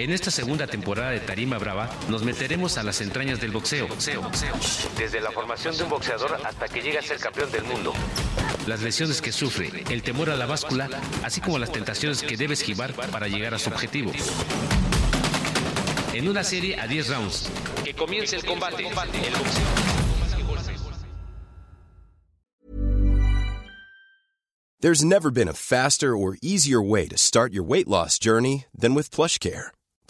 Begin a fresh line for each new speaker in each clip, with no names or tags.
En esta segunda temporada de Tarima Brava nos meteremos a las entrañas del boxeo. boxeo, boxeo. Desde la formación de un boxeador hasta que llega a ser campeón del mundo. Las lesiones que sufre, el temor a la báscula, así como las tentaciones que debe esquivar para llegar a su objetivo. En una serie a 10 rounds. Que comience el combate. El boxeo.
There's never been a faster or easier way to start your weight loss journey than with PlushCare.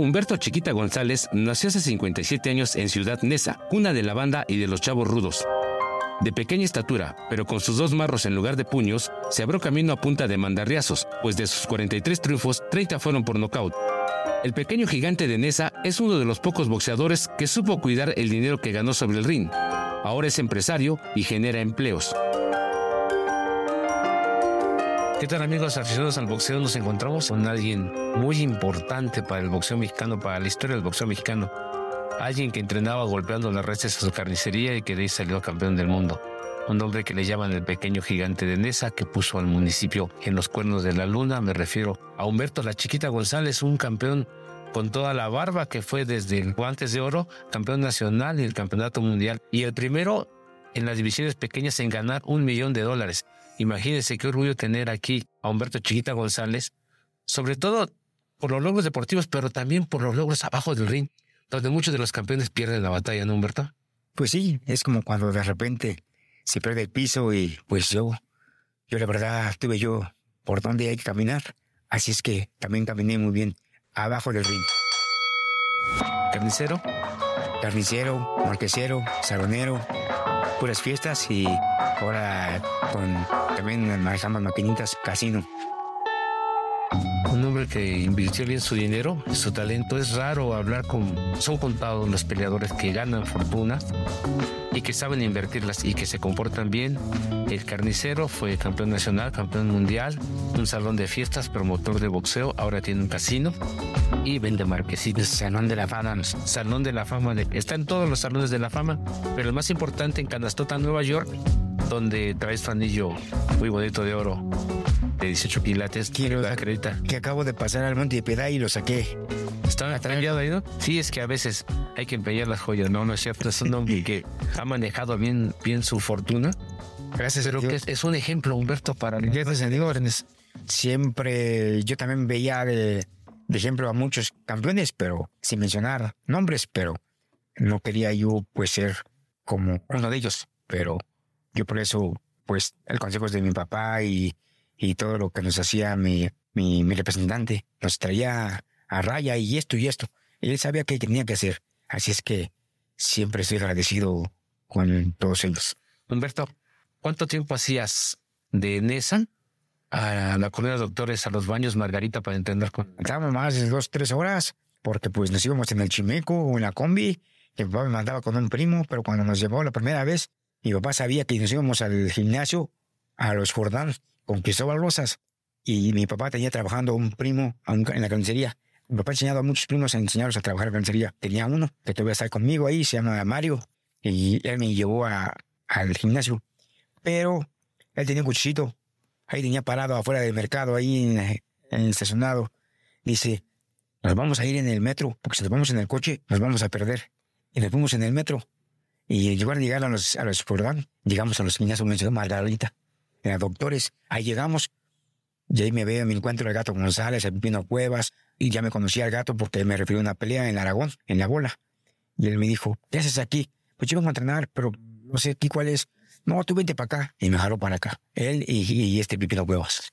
Humberto Chiquita González nació hace 57 años en Ciudad Neza, cuna de la banda y de los chavos rudos. De pequeña estatura, pero con sus dos marros en lugar de puños, se abrió camino a punta de mandarriazos, pues de sus 43 triunfos, 30 fueron por nocaut. El pequeño gigante de Nesa es uno de los pocos boxeadores que supo cuidar el dinero que ganó sobre el ring. Ahora es empresario y genera empleos. ¿Qué tal amigos aficionados al boxeo? Nos encontramos con alguien muy importante para el boxeo mexicano, para la historia del boxeo mexicano. Alguien que entrenaba golpeando las redes a su carnicería y que de ahí salió campeón del mundo. Un hombre que le llaman el pequeño gigante de Nesa que puso al municipio en los cuernos de la luna. Me refiero a Humberto La Chiquita González, un campeón con toda la barba que fue desde el guantes de oro, campeón nacional y el campeonato mundial. Y el primero en las divisiones pequeñas en ganar un millón de dólares. Imagínense qué orgullo tener aquí a Humberto Chiquita González, sobre todo por los logros deportivos, pero también por los logros abajo del ring, donde muchos de los campeones pierden la batalla, ¿no, Humberto?
Pues sí, es como cuando de repente se pierde el piso y pues yo, yo la verdad tuve yo por dónde hay que caminar, así es que también caminé muy bien abajo del ring.
¿Carnicero?
Carnicero, marquesero, salonero, puras fiestas y ahora con también manejamos maquinitas, casino.
Un hombre que invirtió bien su dinero, su talento. Es raro hablar con... Son contados los peleadores que ganan fortuna y que saben invertirlas y que se comportan bien. El carnicero fue campeón nacional, campeón mundial, un salón de fiestas, promotor de boxeo, ahora tiene un casino y vende marquesitas.
Salón de la fama.
Salón de la fama. Está en todos los salones de la fama, pero el más importante en Canastota, Nueva York, donde traes tu anillo muy bonito de oro de 18 quilates.
Quiero
acredita.
Que acabo de pasar al Monte de Piedad y lo saqué.
¿Está empeñado ahí, no? Sí, es que a veces hay que empeñar las joyas. No, no es cierto. Es un hombre que ha manejado bien, bien su fortuna.
Gracias,
pero que es, un ejemplo, Humberto, para
los Siempre yo también veía de, de ejemplo a muchos campeones, pero sin mencionar nombres, pero no quería yo pues ser como uno de ellos. Pero yo por eso, pues, el consejo es de mi papá y y todo lo que nos hacía mi, mi, representante. Nos traía a raya y esto y esto. él sabía qué tenía que hacer. Así es que siempre estoy agradecido con todos ellos.
Humberto, ¿cuánto tiempo hacías de Nessan a la colonia de doctores, a los baños Margarita para entender con...
Estábamos más de dos, tres horas, porque pues nos íbamos en el Chimeco o en la combi, que mi papá me mandaba con un primo, pero cuando nos llevó la primera vez, mi papá sabía que nos íbamos al gimnasio, a los Jordán, con Cristóbal Rosas. Y mi papá tenía trabajando un primo en la carnicería. Mi papá ha enseñado a muchos primos a enseñarlos a trabajar en carnicería. Tenía uno que todavía está conmigo ahí, se llama Mario, y él me llevó al gimnasio. Pero él tenía un cuchillito, ahí tenía parado afuera del mercado, ahí en, el estacionado. Dice, nos vamos a ir en el metro, porque si nos vamos en el coche, nos vamos a perder. Y nos fuimos en el metro. Y llegar a llegar a los, a los llegamos a los gimnasios, mencionó Margarita a doctores. Ahí llegamos y ahí me veo, me encuentro el gato González, el Pino Cuevas, y ya me conocía al gato porque me refirió a una pelea en Aragón, en la bola. Y él me dijo, ¿qué haces aquí? Pues yo vengo a entrenar, pero no sé aquí cuál es. No, tú vente para acá. Y me jaló para acá. Él y, este Pipino Cuevas.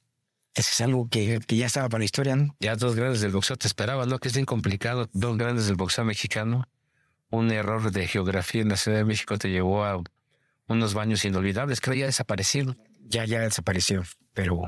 Eso es algo que, que, ya estaba para la historia, ¿no?
Ya dos grandes del boxeo te esperaban, ¿no? Que es bien complicado. Dos grandes del boxeo mexicano. Un error de geografía en la Ciudad de México te llevó a unos baños inolvidables. Creo ya
ya, ya desapareció, pero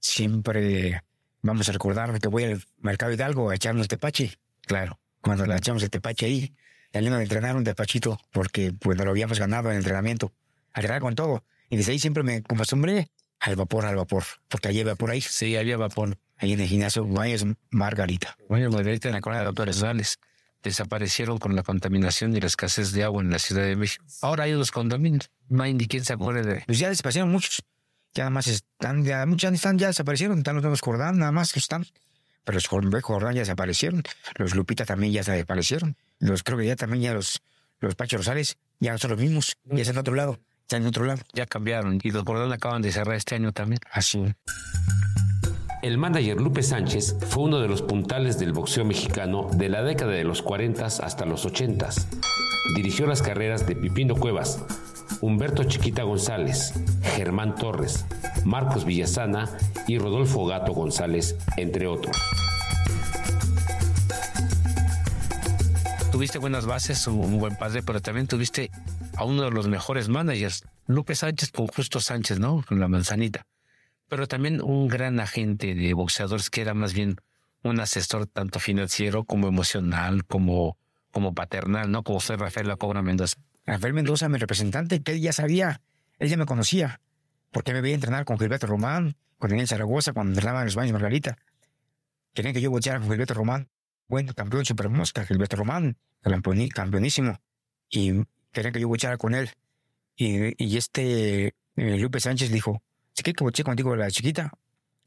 siempre vamos a recordar que voy al mercado Hidalgo a echarnos tepache. Claro. Cuando la echamos el tepache ahí, saliendo de entrenar un tepachito, porque pues lo habíamos ganado en el entrenamiento. A entrenar con todo. Y desde ahí siempre me acostumbré al vapor, al vapor. Porque había vapor ahí.
Sí, había vapor.
Ahí en el gimnasio Baños Margarita.
Baños Margarita en la colonia de Doctores Rosales. Desaparecieron con la contaminación y la escasez de agua en la Ciudad de México. Ahora hay los condominios. No hay ni quien se acuerde de.
Pues ya desaparecieron muchos. Ya nada más están, ya muchos están, ya desaparecieron. Están los nuevos Jordán, nada más que están. Pero los Jordán ya desaparecieron. Los Lupita también ya desaparecieron. Los creo que ya también ya los, los Pacho Rosales ya no son los mismos. Ya están en otro lado. Están en otro lado.
Ya cambiaron. Y los Jordán acaban de cerrar este año también.
Así.
El manager Lupe Sánchez fue uno de los puntales del boxeo mexicano de la década de los 40 hasta los 80. Dirigió las carreras de Pipino Cuevas, Humberto Chiquita González, Germán Torres, Marcos Villasana y Rodolfo Gato González, entre otros.
Tuviste buenas bases, un buen padre, pero también tuviste a uno de los mejores managers, Lupe Sánchez con Justo Sánchez, ¿no? Con la manzanita pero también un gran agente de boxeadores que era más bien un asesor tanto financiero como emocional, como, como paternal, ¿no? Como fue Rafael La Cobra Mendoza.
Rafael Mendoza, mi representante, que él ya sabía, él ya me conocía, porque me veía entrenar con Gilberto Román, con Daniel Zaragoza, cuando entrenaba en los baños Margarita. Querían que yo boxeara con Gilberto Román. Bueno, campeón super mosca, Gilberto Román, campeonísimo. Y querían que yo boxeara con él. Y, y este eh, Lupe Sánchez dijo, si quiere que boche contigo la chiquita,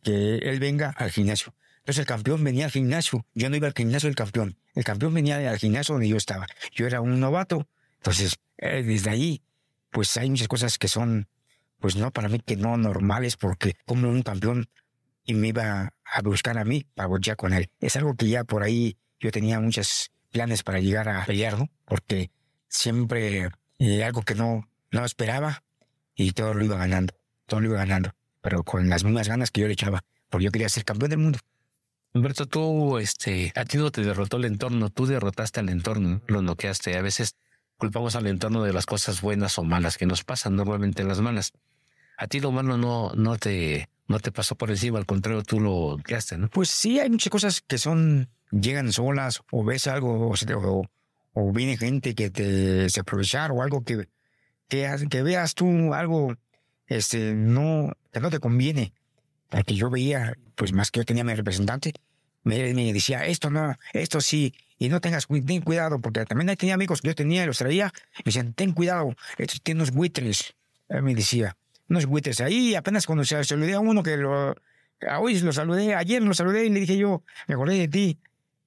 que él venga al gimnasio. Entonces el campeón venía al gimnasio. Yo no iba al gimnasio del campeón. El campeón venía al gimnasio donde yo estaba. Yo era un novato. Entonces, eh, desde ahí, pues hay muchas cosas que son, pues no, para mí que no normales, porque como un campeón y me iba a buscar a mí para bochear con él. Es algo que ya por ahí yo tenía muchos planes para llegar a pelear. Porque siempre eh, algo que no, no esperaba y todo lo iba ganando todo lo iba ganando, pero con las mismas ganas que yo le echaba, porque yo quería ser campeón del mundo.
Humberto, tú, este, a ti no te derrotó el entorno, tú derrotaste al entorno, lo noqueaste. A veces culpamos al entorno de las cosas buenas o malas que nos pasan, normalmente las malas. A ti lo malo no, no te, no te pasó por encima, al contrario, tú lo noqueaste, ¿no?
Pues sí, hay muchas cosas que son, llegan solas, o ves algo, o, o, viene gente que te se aprovechar, o algo que, que, que veas tú algo este, no, que no te conviene. Porque yo veía, pues más que yo tenía mi representante, me, me decía, esto no, esto sí, y no tengas ten cuidado, porque también tenía amigos que yo tenía, los traía, me decían, ten cuidado, esto tiene unos buitres. Él me decía, unos buitres. Ahí apenas cuando se saludé a uno que lo, hoy lo saludé, ayer lo saludé y le dije yo, me acordé de ti.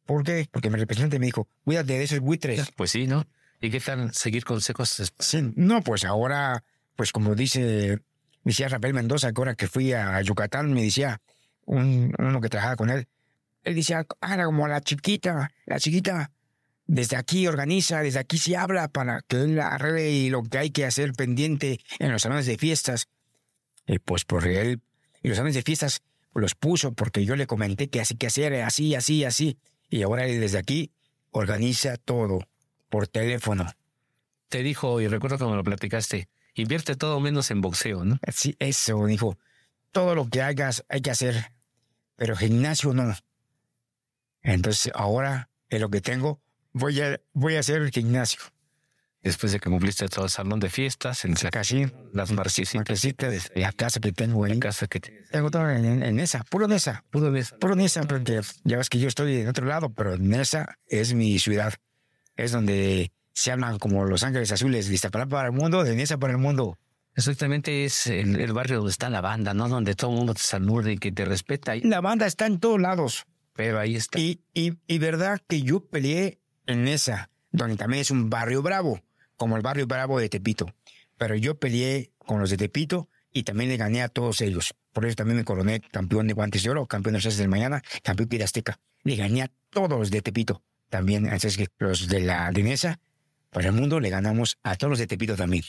¿Por qué? Porque mi representante me dijo, cuídate de esos buitres.
Pues sí, ¿no? ¿Y qué tal seguir consejos?
Sí, no, pues ahora, pues como dice decía Rafael Mendoza, que ahora que fui a Yucatán, me decía un, uno que trabajaba con él, él decía, ah, como la chiquita, la chiquita, desde aquí organiza, desde aquí se habla para que él arregle lo que hay que hacer pendiente en los salones de fiestas. Y pues por él, y los salones de fiestas los puso porque yo le comenté que así que hacer, así, así, así. Y ahora él desde aquí organiza todo por teléfono.
Te dijo, y recuerdo cuando lo platicaste, Invierte todo menos en boxeo, ¿no?
Sí, eso, dijo. Todo lo que hagas hay que hacer, pero gimnasio no. Entonces ahora, en lo que tengo, voy a, voy a hacer el gimnasio.
Después de que cumpliste todo el salón de fiestas, en
Casi,
las marquesitas,
la casa que tengo ahí.
La casa que
tengo todo en, esa, puro en esa. Puro en esa. Puro en esa, porque ya ves que yo estoy en otro lado, pero en esa es mi ciudad. Es donde se hablan como Los Ángeles Azules, de Iztapalapa para el mundo, de Nesa para el mundo.
Exactamente, es el, barrio donde está la banda, ¿no? Donde todo el mundo te saluda y que te respeta.
La banda está en todos lados.
Pero ahí está.
Y, y, y verdad que yo peleé en esa, donde también es un barrio bravo, como el barrio bravo de Tepito. Pero yo peleé con los de Tepito y también le gané a todos ellos. Por eso también me coroné campeón de guantes de oro, campeón de los del mañana, campeón de Azteca. Le gané a todos los de Tepito. También, así que los de la de Nesa para el mundo le ganamos a todos los de Tepito también.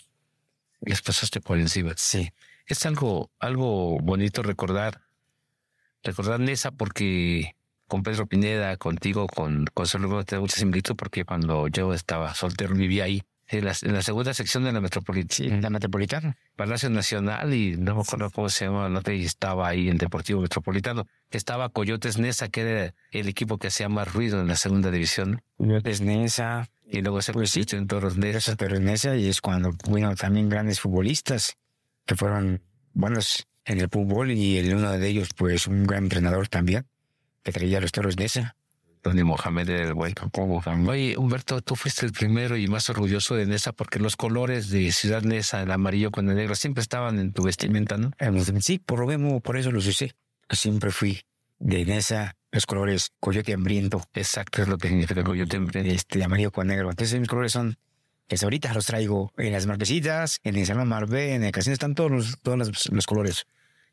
Les pasaste por encima.
Sí.
Es algo, algo bonito recordar, recordar Nesa porque con Pedro Pineda, contigo, con, con Solo te da mucha similitud porque cuando yo estaba soltero vivía ahí. En la, en la segunda sección de la metropolitana.
Sí, la Metropolitana.
Palacio Nacional y no me acuerdo cómo se llama, no te estaba ahí en Deportivo Metropolitano. Estaba Coyotes Nesa, que era el equipo que hacía más ruido en la segunda división.
Coyotes Nesa.
Y luego se
Pues
convirtió en Toros
en esa y es cuando, bueno, también grandes futbolistas que fueron buenos en el fútbol y el uno de ellos, pues, un gran entrenador también, que traía los toros de esa.
Tony Mohamed era el güey. Oye, Humberto, tú fuiste el primero y más orgulloso de Nesa porque los colores de Ciudad Nesa, el amarillo con el negro, siempre estaban en tu vestimenta, ¿no?
Sí, por lo mismo, por eso los usé. Siempre fui de Nesa, los colores coyote hambriento,
Exacto, es lo que significa Coyote Hambriento.
este amarillo con negro. Entonces mis colores son, hasta ahorita los traigo en las marquesitas, en el Salón Marbé, en el casino, están todos los, todos los, los colores.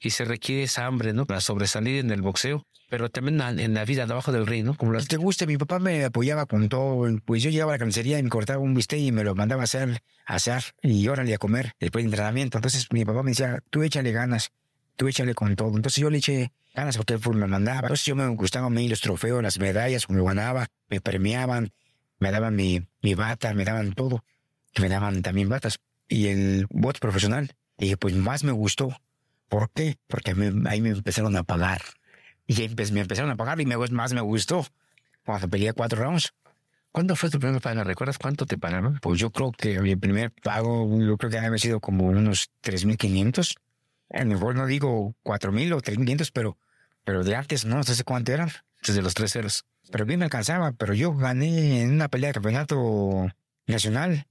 Y se requiere esa hambre, ¿no? Para sobresalir en el boxeo, pero también en la- vida debajo del ring, ¿no? Como las
te gusta, mi papá me apoyaba con todo. Pues yo llegaba a la carnicería y me cortaba un bistec y me lo mandaba a hacer, a asar y órale a comer después del entrenamiento. Entonces mi papá me decía, tú échale ganas, tú échale con todo. Entonces yo le eché ganas porque él me mandaba. Entonces yo me gustaban a mí los trofeos, las medallas, me ganaba, me premiaban, me daban mi, mi bata, me daban todo. Y me daban también batas. Y el box profesional. Y pues más me gustó. ¿Por qué? Porque a mí- ahí me empezaron a pagar. Y empe- me empezaron a pagar y me, más me gustó. Cuando peleé cuatro rounds,
¿Cuándo fue tu primer pago? ¿Recuerdas cuánto te pagaron?
pues yo creo que mi primer pago, yo creo que había sido como unos 3.500. A lo mejor no digo 4.000 o 3.500, pero, pero de antes no, no sé cuánto eran.
Desde los tres ceros.
Pero bien me alcanzaba, pero yo gané en una pelea de campeonato nacional.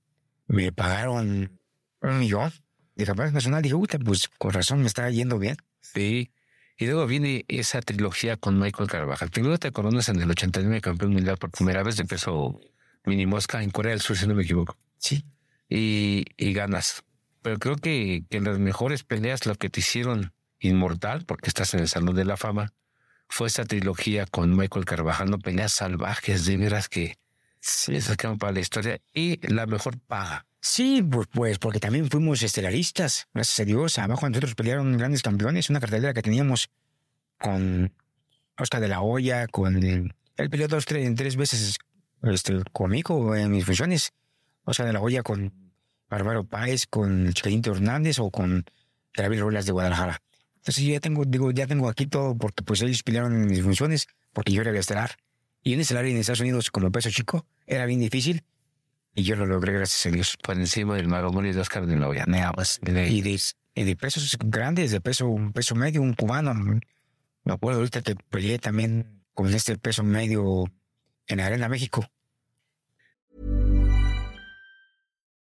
Me pagaron un millón de campeonato nacional. Dije, puta, pues con razón me está yendo bien.
Sí. Y luego viene esa trilogía con Michael Carvajal. Primero te coronas en el 89 campeón mundial por primera vez de peso mini mosca en Corea del Sur, si no me equivoco.
Sí.
Y, y ganas. Pero creo que, que las mejores peleas, lo que te hicieron inmortal, porque estás en el Salón de la Fama, fue esa trilogía con Michael Carvajal, no peleas salvajes, de veras que se quedan para la historia. Y la mejor paga.
Sí, pues, pues porque también fuimos estelaristas, gracias a Dios. Abajo nosotros pelearon grandes campeones, una cartelera que teníamos con Oscar de la Hoya, con el, él peleó dos, tres, tres veces este, conmigo en mis funciones. Oscar de la Hoya con Bárbaro Páez, con Chiquitito Hernández o con David Rolas de Guadalajara. Entonces yo ya tengo, digo, ya tengo aquí todo porque pues ellos pelearon en mis funciones porque yo era el estelar. Y en estelar en Estados Unidos como peso chico era bien difícil y yo lo logré gracias a Dios.
Por encima del Mago Mori de Oscar de la Hoya. Nada más.
Y de, y de pesos grandes, de peso, un peso medio, un cubano. Me acuerdo ahorita que peleé también con este peso medio en la Arena México.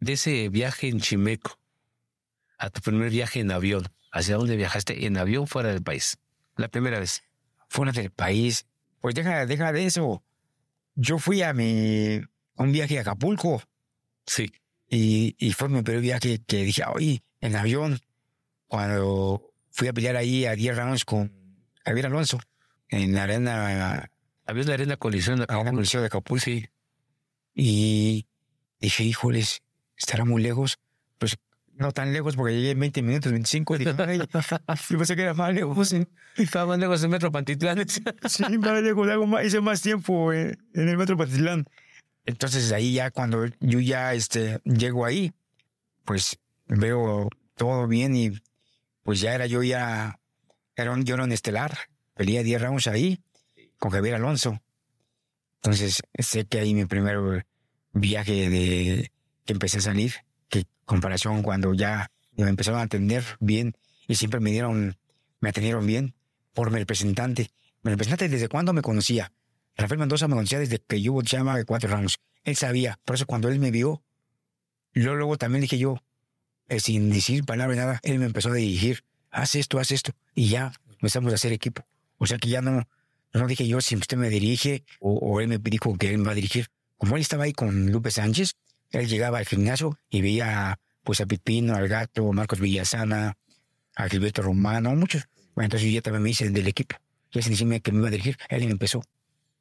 De ese viaje en Chimeco a tu primer viaje en avión, ¿hacia dónde viajaste en avión fuera del país? La primera vez.
Fuera del país. Pues deja, deja de eso. Yo fui a mi, a un viaje a Acapulco
Sí.
y, y fue mi primer viaje que dije, oye, en avión, cuando fui a pelear ahí a 10 rounds con Javier Alonso en la arena,
Había una arena colisión.
a una coliseo de Acapulco.
Sí.
Y dije, híjoles, estará muy lejos. Pues no tan lejos porque llegué en 20 minutos, 25. Dije, yo pensé que era más lejos. ¿eh?
Estaba lejos de Metro Pantitlán.
Sí, más lejos, hago más, hice más tiempo en el metro Patitlán. Entonces ahí ya cuando yo ya este, llego ahí, pues veo todo bien y pues ya era yo ya, era un, yo era un estelar. Peleé 10 rounds ahí con Javier Alonso. Entonces sé que ahí mi primer viaje de empecé a salir, que comparación cuando ya me empezaron a atender bien y siempre me dieron, me atendieron bien por mi representante. Mi representante desde cuándo me conocía. Rafael Mendoza me conocía desde que yo boxeaba de cuatro rounds. Él sabía. Por eso cuando él me vio, yo luego también dije yo, eh, sin decir palabra nada, él me empezó a dirigir. Haz esto, haz esto. Y ya empezamos a hacer equipo. O sea que ya no, no dije yo si usted me dirige o, o él me dijo que él me va a dirigir. como él estaba ahí con Lupe Sánchez, él llegaba al gimnasio y veía pues a Pipino, al Gato, a Marcos Villasana, a Gilberto Romano, muchos. Bueno, entonces yo también me hice del equipo. Y ese encima que me iba a dirigir, él empezó,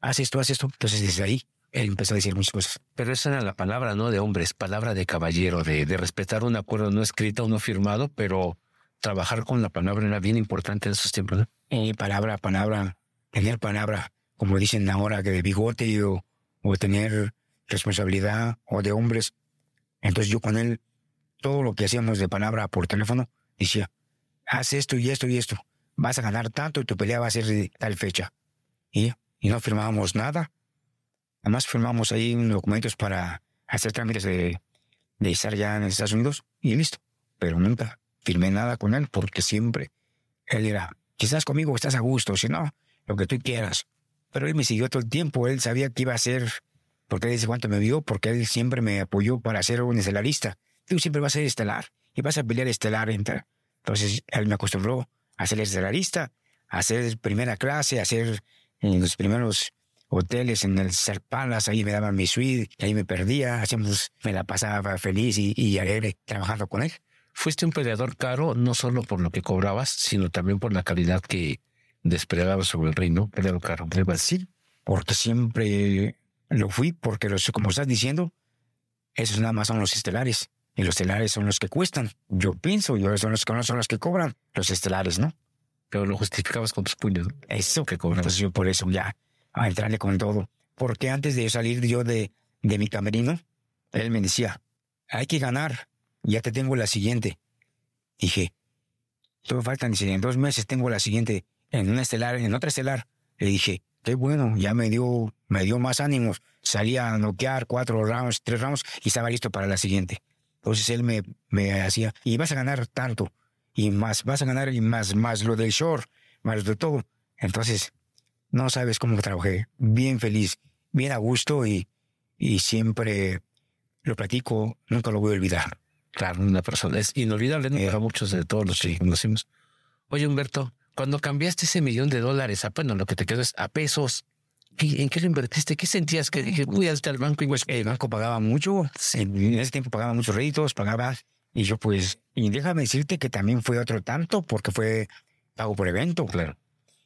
haz esto, haz esto. Entonces desde ahí, él empezó a decir muchas cosas.
Pero esa era la palabra, ¿no? De hombres, palabra de caballero, de, de respetar un acuerdo no escrito, no firmado, pero trabajar con la palabra era bien importante en esos tiempos, ¿no?
Eh, palabra, palabra, tener palabra, como dicen ahora, que de bigote o, o tener responsabilidad o de hombres. Entonces yo con él, todo lo que hacíamos de palabra por teléfono, decía, haz esto y esto y esto, vas a ganar tanto y tu pelea va a ser de tal fecha. Y, y no firmábamos nada. Además firmamos ahí documentos para hacer trámites de, de estar ya en Estados Unidos y listo. Pero nunca firmé nada con él porque siempre él era, si estás conmigo estás a gusto, si no, lo que tú quieras. Pero él me siguió todo el tiempo, él sabía que iba a ser, porque él dice cuánto me vio, porque él siempre me apoyó para ser un estelarista. Tú siempre vas a ser estelar y vas a pelear estelar. Entonces él me acostumbró a ser estelarista, a ser primera clase, a ser en los primeros hoteles en el Star Palace, ahí me daban mi suite, y ahí me perdía, hacíamos, me la pasaba feliz y, y alegre trabajando con él.
Fuiste un peleador caro, no solo por lo que cobrabas, sino también por la calidad que desplegabas sobre el reino. Peleador caro.
Sí, porque siempre lo fui, porque los, como estás diciendo, esos nada más son los estelares. Y los estelares son los que cuestan. Yo pienso, yo son los que no son los que cobran. Los estelares, ¿no?
Pero lo justificabas con tus puños. ¿no?
Eso que cobran. Entonces yo por eso ya a entrarle con todo. Porque antes de salir yo de, de mi camerino, él me decía, hay que ganar, ya te tengo la siguiente. Dije, todo faltan, dice, en dos meses tengo la siguiente, en una estelar, en otra estelar. Le dije, qué bueno, ya me dio, me dio más ánimos. Salía a noquear cuatro rounds, tres rounds y estaba listo para la siguiente. Entonces él me, me hacía, y vas a ganar tanto, y más, vas a ganar y más, más lo del short, más de todo. Entonces, no sabes cómo trabajé, bien feliz, bien a gusto y, y siempre lo platico, nunca lo voy a olvidar.
Claro, una persona es inolvidable, ¿no?
Eh,
Para muchos de todos los que conocimos. Oye, Humberto, cuando cambiaste ese millón de dólares a, bueno, lo que te quedó es a pesos, ¿qué- ¿en qué lo invertiste? ¿Qué sentías? Que dije, voy hasta el banco y
El banco pagaba mucho, en ese tiempo pagaba muchos réditos, pagaba, y yo pues, y déjame decirte que también fue otro tanto, porque fue pago por evento.
claro.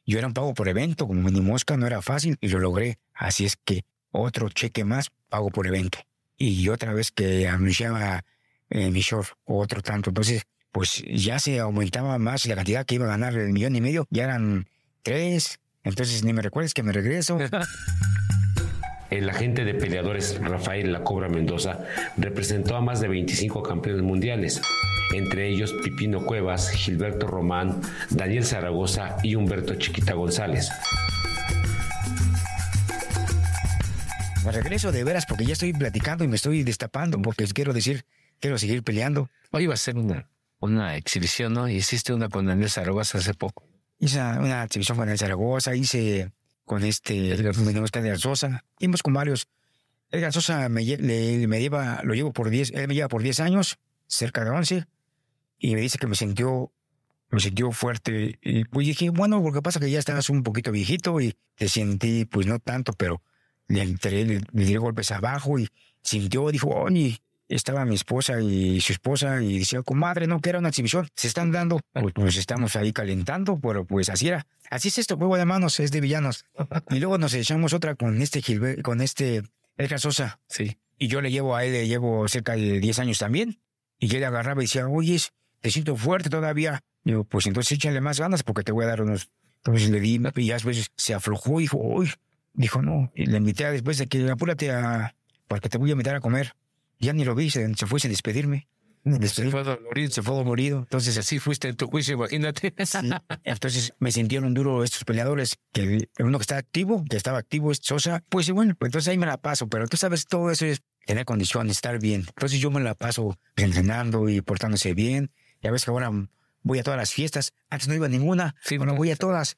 Yo era un pago por evento, como ni mosca no era fácil, y lo logré. Así es que otro cheque más, pago por evento. Y otra vez que anunciaba eh, mi short, otro tanto. Entonces, pues ya se aumentaba más la cantidad que iba a ganar el millón y medio, ya eran tres. Entonces, ni me recuerdes que me regreso.
El agente de peleadores Rafael La Cobra Mendoza representó a más de 25 campeones mundiales, entre ellos Pipino Cuevas, Gilberto Román, Daniel Zaragoza y Humberto Chiquita González.
Me regreso de veras porque ya estoy platicando y me estoy destapando porque quiero decir, quiero seguir peleando.
Hoy iba a ser una, una exhibición, ¿no? Y hiciste una con Daniel Zaragoza hace poco.
Hice una exhibición con el Zaragoza, hice con este Edgar de Sosa, hicimos con varios. Edgar Sosa me, le- me lleva, lo llevo por 10, él me lleva por 10 años, cerca de 11, y me dice que me sintió, me sintió fuerte. Y pues dije, bueno, porque pasa que ya estabas un poquito viejito y te sentí, pues no tanto, pero le entré, le, le di golpes abajo y sintió, dijo, oye, estaba mi esposa y su esposa y decía, comadre, no, que era una exhibición, se están dando, pues, pues estamos ahí calentando, pero pues así era. Así es esto, juego de manos, es de villanos. Y luego nos echamos otra con este Gilbert, con este Edgar Sosa.
Sí.
Y yo le llevo a él, le llevo cerca de 10 años también. Y yo le agarraba y decía, oye, te siento fuerte todavía. Digo, pues entonces échale más ganas porque te voy a dar unos. Entonces le di, y ya después se aflojó y dijo, uy. Dijo, no. Y le invité a después de que apúrate a. porque te voy a invitar a comer. Ya ni lo vi, se, se fue sin despedirme.
Se fue dolorido.
Se fue dolorido. Entonces
Así fuiste en tu juicio, imagínate.
Sí. Entonces me sintieron duro estos peleadores, que uno que está activo, que estaba activo es Sosa, pues bueno, pues entonces ahí me la paso, pero tú sabes, todo eso es tener condición, estar bien. Entonces yo me la paso entrenando y portándose bien. Ya ves que ahora voy a todas las fiestas, antes no iba a ninguna,
Sí,
ahora voy a todas.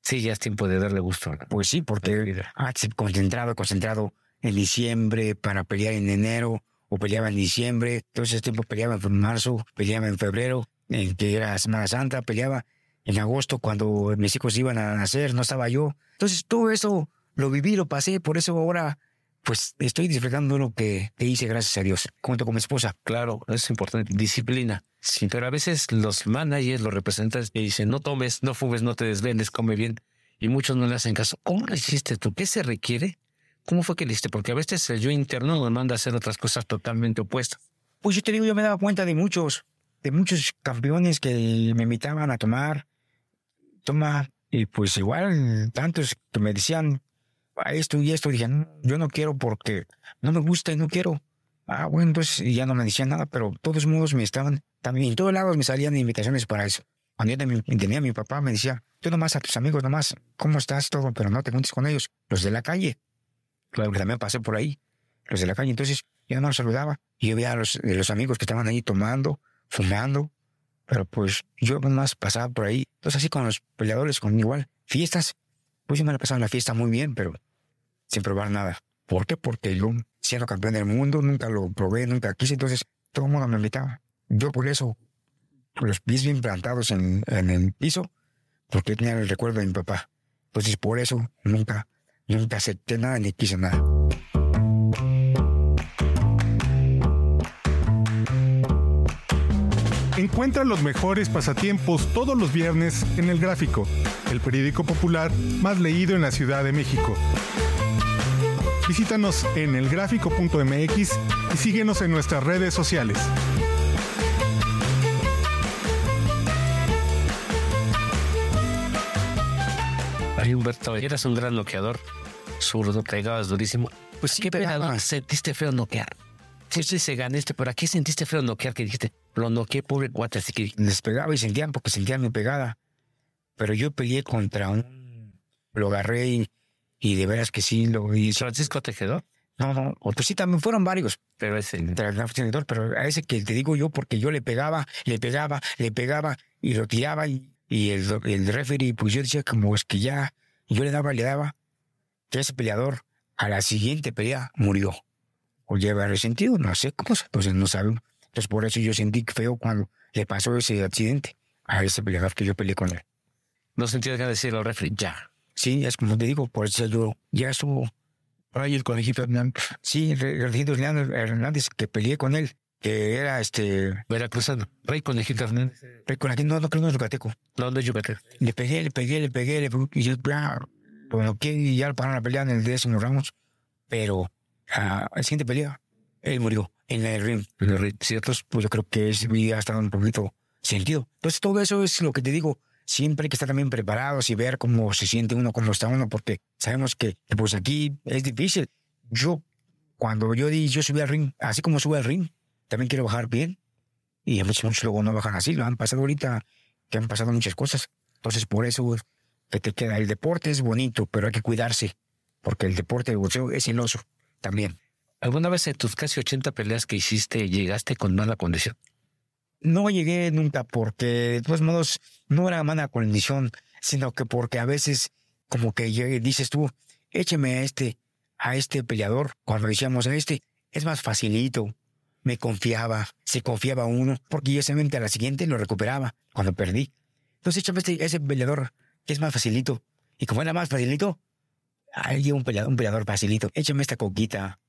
Sí, ya es tiempo de darle gusto. ¿no?
Pues sí, porque antes concentrado, concentrado en diciembre para pelear en enero o peleaba en diciembre. Entonces ese tiempo peleaba en marzo, peleaba en febrero, en que era Semana Santa, peleaba en agosto cuando mis hijos iban a nacer, no estaba yo. Entonces todo eso lo viví, lo pasé, por eso ahora pues estoy disfrutando lo que, te hice, gracias a Dios, junto con mi esposa.
Claro, es importante. Disciplina. Sí, pero a veces los managers, los representantes, te dicen, no tomes, no fumes, no te desvendes, come bien. Y muchos no le hacen caso. ¿Cómo lo hiciste tú? ¿Qué se requiere? ¿Cómo fue que le hiciste? Porque a veces el yo interno nos manda a hacer otras cosas totalmente opuestas.
Pues yo te digo, yo me daba cuenta de muchos, de muchos campeones que me invitaban a tomar, toma, y pues igual tantos que me decían esto y esto, dije, yo no quiero porque no me gusta y no quiero. Ah, bueno, entonces ya no me decían nada, pero todos modos me estaban, también en todos lados me salían invitaciones para eso. Cuando yo tenía a mi papá, me decía, tú nomás a tus amigos, nomás, ¿cómo estás? Todo, pero no te juntes con ellos, los de la calle. Claro también pasé por ahí, los de la calle. Entonces yo no los saludaba y yo veía a los, los amigos que estaban ahí tomando, fumando, pero pues yo nomás pasaba por ahí. Entonces así con los peleadores, con igual, fiestas, pues yo me la pasaba en la fiesta muy bien, pero sin probar nada. ¿Por qué? Porque yo, siendo campeón del mundo, nunca lo probé, nunca quise, entonces todo el mundo me invitaba. Yo por eso, los pies bien plantados en, en el piso, porque tenía el recuerdo de mi papá. Entonces por eso nunca, nunca acepté nada ni quise nada.
Encuentra los mejores pasatiempos todos los viernes en El Gráfico, el periódico popular más leído en la Ciudad de México. Visítanos en elgráfico.mx y síguenos en nuestras redes sociales.
Humberto, eras un gran noqueador. Zurdo, pegabas durísimo. Pues qué pegado. Sentiste feo noquear. Sí, sí, se ganaste, pero aquí sentiste feo noquear que dijiste, lo noqueé, pobre guate, así que...
Les pegaba y sentían porque sentían mi pegada. Pero yo peleé contra un... Lo agarré y, y de veras que sí lo hice.
¿Francisco Tejedor?
No, no, otros sí también fueron varios.
Pero ese...
Pero a ese que te digo yo, porque yo le pegaba, le pegaba, le pegaba y lo tiraba y, y el, el referee, pues yo decía como es que ya, yo le daba, le daba, que ese peleador a la siguiente pelea murió o lleva resentido, no sé cómo, pues no sabemos. Entonces por eso yo sentí feo cuando le pasó ese accidente a ese peleador que yo peleé con él.
No sentía que decir al refri, ya.
Sí, es como te digo, por eso yo ya estuvo ahí el conejito Hernández. Sí, el conejito Hernández que peleé con él, que era este...
Veracruzano, Rey Conejito Hernández.
Rey Conejito, no, no creo que no es yucateco.
No, no es yucateco.
Le pegué, le pegué, le pegué, le pegué, y yo, bueno, que ya pararon la pelea en el décimo Ramos, pero a la siguiente pelea, él murió en el ring. En el ring. Ciertos, pues yo creo que ese día estado un poquito sentido. Entonces todo eso es lo que te digo. Siempre hay que estar también preparados y ver cómo se siente uno, cómo está uno, porque sabemos que pues aquí es difícil. Yo, cuando yo di, yo subí al ring, así como sube al ring, también quiero bajar bien. Y a muchos luego no bajan así. Lo han pasado ahorita, que han pasado muchas cosas. Entonces por eso que te queda. El deporte es bonito, pero hay que cuidarse, porque el deporte de boxeo es celoso también.
¿Alguna vez en tus casi 80 peleas que hiciste llegaste con mala condición?
No llegué nunca porque, de todos modos, no era mala condición, sino que porque a veces, como que dices tú, écheme a este, a este peleador. Cuando decíamos a este, es más facilito. Me confiaba, se confiaba uno, porque yo solamente a la siguiente lo recuperaba cuando perdí. Entonces este, ese peleador que es más facilito. Y como era más facilito, hay un peleador, un peleador facilito. Échame esta coquita.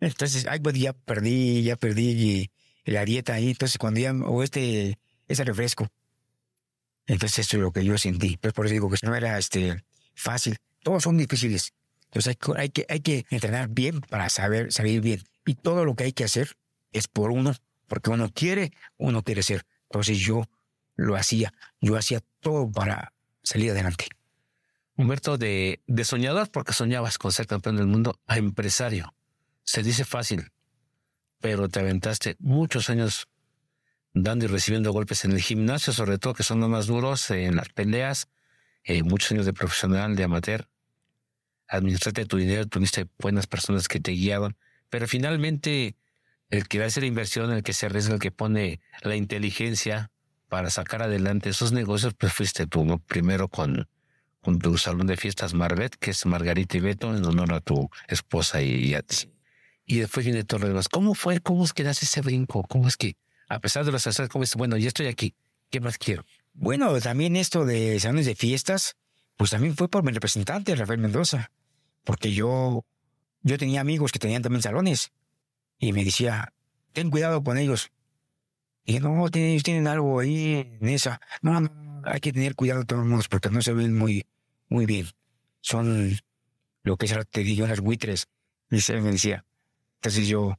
Entonces, ay, pues ya perdí, ya perdí la dieta ahí. Entonces, cuando ya, o este, ese refresco. Entonces, eso es lo que yo sentí. Pues por eso digo que no era este, fácil. Todos son difíciles. Entonces, hay, hay, que, hay que entrenar bien para saber salir bien. Y todo lo que hay que hacer es por uno, porque uno quiere, uno quiere ser. Entonces, yo lo hacía. Yo hacía todo para salir adelante.
Humberto, de, soñador, porque soñabas con ser campeón del mundo, a empresario. Se dice fácil, pero te aventaste muchos años dando y recibiendo golpes en el gimnasio, sobre todo que son los más duros, en las peleas, eh, muchos años de profesional, de amateur. Administraste tu dinero, tuviste buenas personas que te guiaban, pero finalmente el que va a hacer inversión, el que se arriesga, el que pone la inteligencia para sacar adelante esos negocios, pues fuiste tú, ¿no? Primero con, tu salón de fiestas Marvet, que es Margarita y Beto, en honor a tu esposa y, a ti. Y después viene todo lo. ¿Cómo fue? ¿Cómo es que ese brinco? ¿Cómo es que, a pesar de los hacer, cómo es, bueno, ya estoy aquí, ¿qué más quiero?
Bueno, también esto de salones de fiestas, pues también fue por mi representante, Rafael Mendoza, porque yo yo tenía amigos que tenían también salones y me decía, ten cuidado con ellos. Y dije, no, ellos tienen algo ahí en esa. No, no, hay que tener cuidado todos mundo porque no se ven muy, muy bien. Son lo que es, te digo, las buitres. Y me decía. Entonces yo,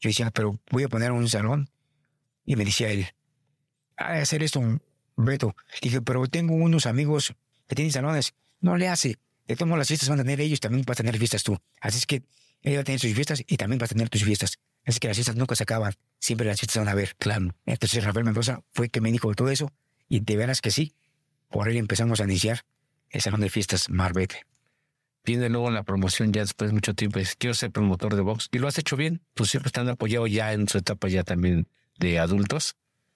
yo decía, pero voy a poner un salón. Y me decía él, a hacer esto, Beto. Dije, pero tengo unos amigos que tienen salones. No le hace. De todas las fiestas van a tener ellos, también vas a tener fiestas tú. Así es que ella va a tener sus fiestas y también vas a tener tus fiestas. Así que las fiestas nunca se acaban. Siempre las fiestas van a haber.
Claro.
Entonces Rafael Mendoza fue que me dijo todo eso. Y de veras que sí. Por él empezamos a iniciar el salón de fiestas Marbete.
Viene luego en la promoción ya después de mucho tiempo. Dice, quiero ser promotor de box. Y lo has hecho bien. Pues siempre están apoyado ya en su etapa ya también de adultos.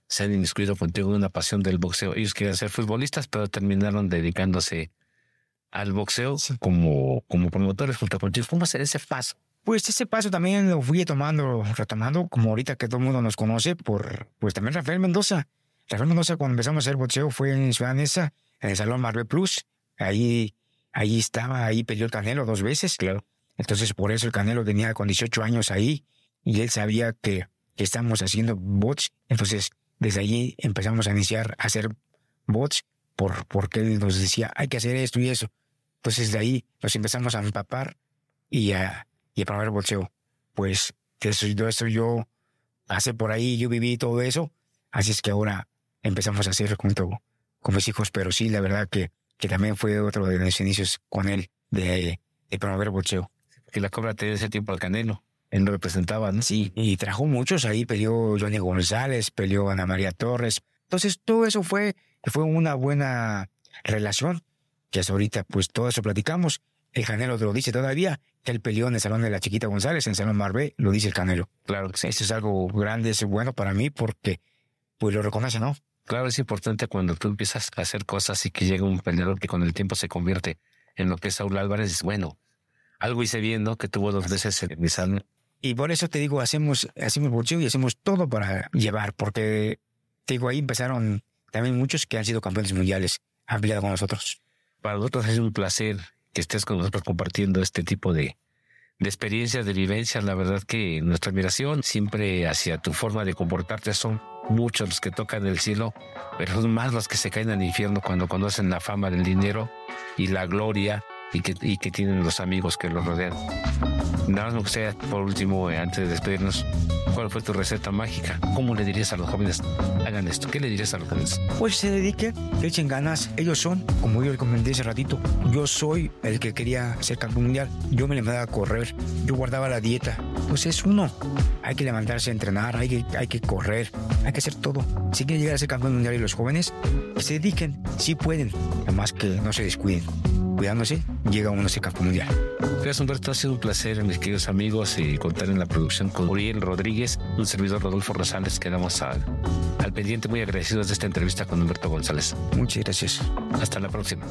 Se han inmiscuido contigo en una pasión del boxeo. Ellos querían ser futbolistas, pero terminaron dedicándose al boxeo como, como promotores contigo. ¿Cómo hacer ese paso?
Pues ese paso también lo fui tomando, retomando, como ahorita que todo el mundo nos conoce, por, pues también Rafael Mendoza. Rafael Mendoza, cuando empezamos a hacer boxeo, fue en Ciudad Neza, en el Salón Marvel Plus. Ahí, ahí estaba, ahí peleó el Canelo dos veces.
Claro.
Entonces, por eso el Canelo tenía con 18 años ahí y él sabía que, que estamos haciendo bots. Entonces, desde allí empezamos a iniciar a hacer bots por, porque él nos decía, hay que hacer esto y eso. Entonces, de ahí nos empezamos a empapar y a, y a probar boxeo. Pues, eso, eso yo pasé por ahí, yo viví todo eso. Así es que ahora empezamos a hacer junto con mis hijos, pero sí, la verdad que, que también fue otro de los inicios con él de, de promover boxeo.
Que la cobra tenía ese tiempo al Canelo. Él lo representaba, ¿no?
Sí, y trajo muchos ahí, peleó Johnny González, peleó Ana María Torres. Entonces, todo eso fue, fue una buena relación, que ahorita, pues todo eso platicamos. El Canelo lo dice todavía, él peleó en el Salón de la Chiquita González, en el Salón Marbé, lo dice el Canelo.
Claro que sí.
Eso es algo grande, es bueno para mí porque, pues lo reconoce, ¿no?
Claro, es importante cuando tú empiezas a hacer cosas y que llega un peleador que con el tiempo se convierte en lo que es Saúl Álvarez, es bueno. Algo hice bien, ¿no? Que tuvo dos veces en mi salón.
Y por eso te digo, hacemos, hacemos boxeo y hacemos todo para llevar, porque te digo, ahí empezaron también muchos que han sido campeones mundiales, han peleado con nosotros.
Para nosotros es un placer que estés con nosotros compartiendo este tipo de, de experiencias, de vivencias. La verdad que nuestra admiración siempre hacia tu forma de comportarte son muchos los que tocan el cielo, pero son más los que se caen al infierno cuando conocen la fama del dinero y la gloria y que, y que tienen los amigos que los rodean. Nada más me gustaría, por último, eh, antes de despedirnos, ¿cuál fue tu receta mágica? ¿Cómo le dirías a los jóvenes, hagan esto? ¿Qué le dirías a los jóvenes?
Pues se dediquen, que echen ganas. Ellos son, como yo le comenté hace ratito, yo soy el que quería ser campeón mundial. Yo me le mandaba a correr, yo guardaba la dieta. Pues es uno. Hay que levantarse a entrenar, hay que, hay que correr, hay que hacer todo. Si quieren llegar a ser campeón mundial y los jóvenes, se dediquen, sí pueden, además que no se descuiden cuidándose, llega uno a ser campeón mundial.
Gracias Humberto, ha sido un placer, mis queridos amigos, y contar en la producción con Uriel Rodríguez, un servidor Rodolfo Rosales. Quedamos al, al pendiente, muy agradecidos de esta entrevista con Humberto González.
Muchas gracias.
Hasta la próxima.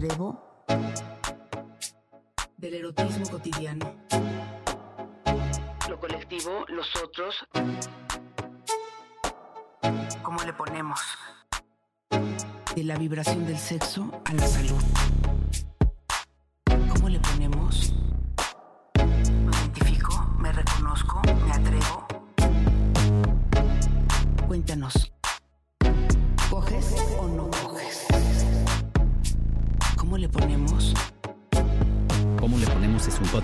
Atrevo. Del erotismo cotidiano. Lo colectivo, los otros. ¿Cómo le ponemos? De la vibración del sexo a la salud.